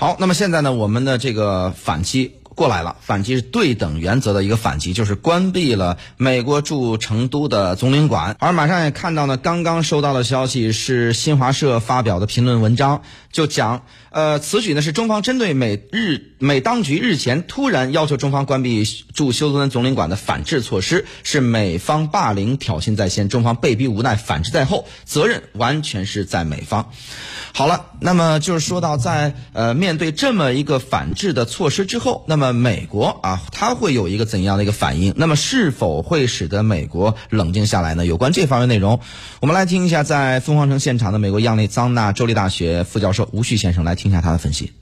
好，那么现在呢，我们的这个反击过来了，反击是对等原则的一个反击，就是关闭了美国驻成都的总领馆。而马上也看到呢，刚刚收到的消息是新华社发表的评论文章，就讲，呃，此举呢是中方针对美日美当局日前突然要求中方关闭驻休斯敦总领馆的反制措施，是美方霸凌挑衅在先，中方被逼无奈反制在后，责任完全是在美方。好了，那么就是说到在呃面对这么一个反制的措施之后，那么美国啊，它会有一个怎样的一个反应？那么是否会使得美国冷静下来呢？有关这方面内容，我们来听一下在凤凰城现场的美国亚利桑那州立大学副教授吴旭先生来听一下他的分析。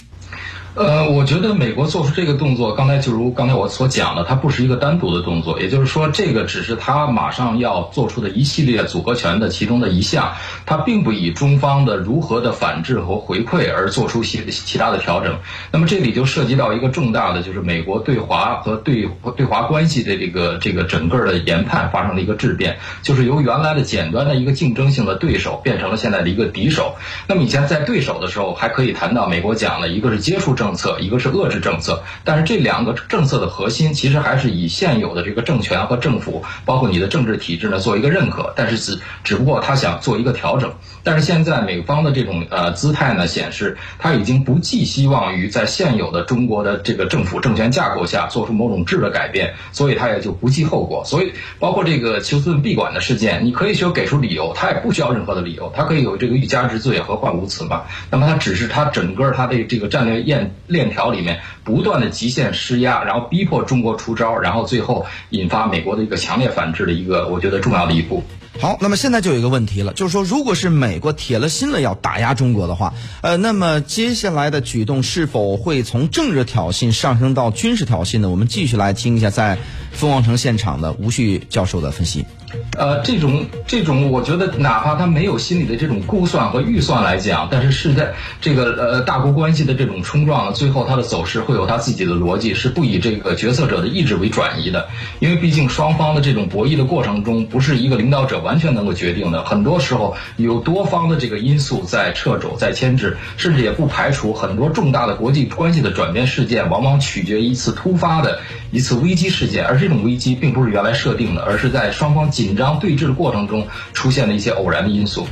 呃，我觉得美国做出这个动作，刚才就如刚才我所讲的，它不是一个单独的动作，也就是说，这个只是他马上要做出的一系列组合拳的其中的一项，它并不以中方的如何的反制和回馈而做出其其他的调整。那么这里就涉及到一个重大的，就是美国对华和对对华关系的这个这个整个的研判发生了一个质变，就是由原来的简单的一个竞争性的对手变成了现在的一个敌手。那么以前在对手的时候，还可以谈到美国讲的一个是接触政政策，一个是遏制政策，但是这两个政策的核心其实还是以现有的这个政权和政府，包括你的政治体制呢做一个认可，但是只只不过他想做一个调整。但是现在美方的这种呃姿态呢，显示他已经不寄希望于在现有的中国的这个政府政权架构下做出某种质的改变，所以他也就不计后果。所以包括这个休斯顿闭馆的事件，你可以说给出理由，他也不需要任何的理由，他可以有这个欲加之罪，何患无辞嘛？那么他只是他整个他的这个战略验链条里面不断的极限施压，然后逼迫中国出招，然后最后引发美国的一个强烈反制的一个我觉得重要的一步。好，那么现在就有一个问题了，就是说，如果是美国铁了心了要打压中国的话，呃，那么接下来的举动是否会从政治挑衅上升到军事挑衅呢？我们继续来听一下在凤凰城现场的吴旭教授的分析。呃，这种这种，我觉得哪怕他没有心里的这种估算和预算来讲，但是是在这个呃大国关系的这种冲撞，最后它的走势会有它自己的逻辑，是不以这个决策者的意志为转移的。因为毕竟双方的这种博弈的过程中，不是一个领导者完全能够决定的，很多时候有多方的这个因素在掣肘、在牵制，甚至也不排除很多重大的国际关系的转变事件，往往取决于一次突发的一次危机事件，而这种危机并不是原来设定的，而是在双方紧张。对峙的过程中出现的一些偶然的因素。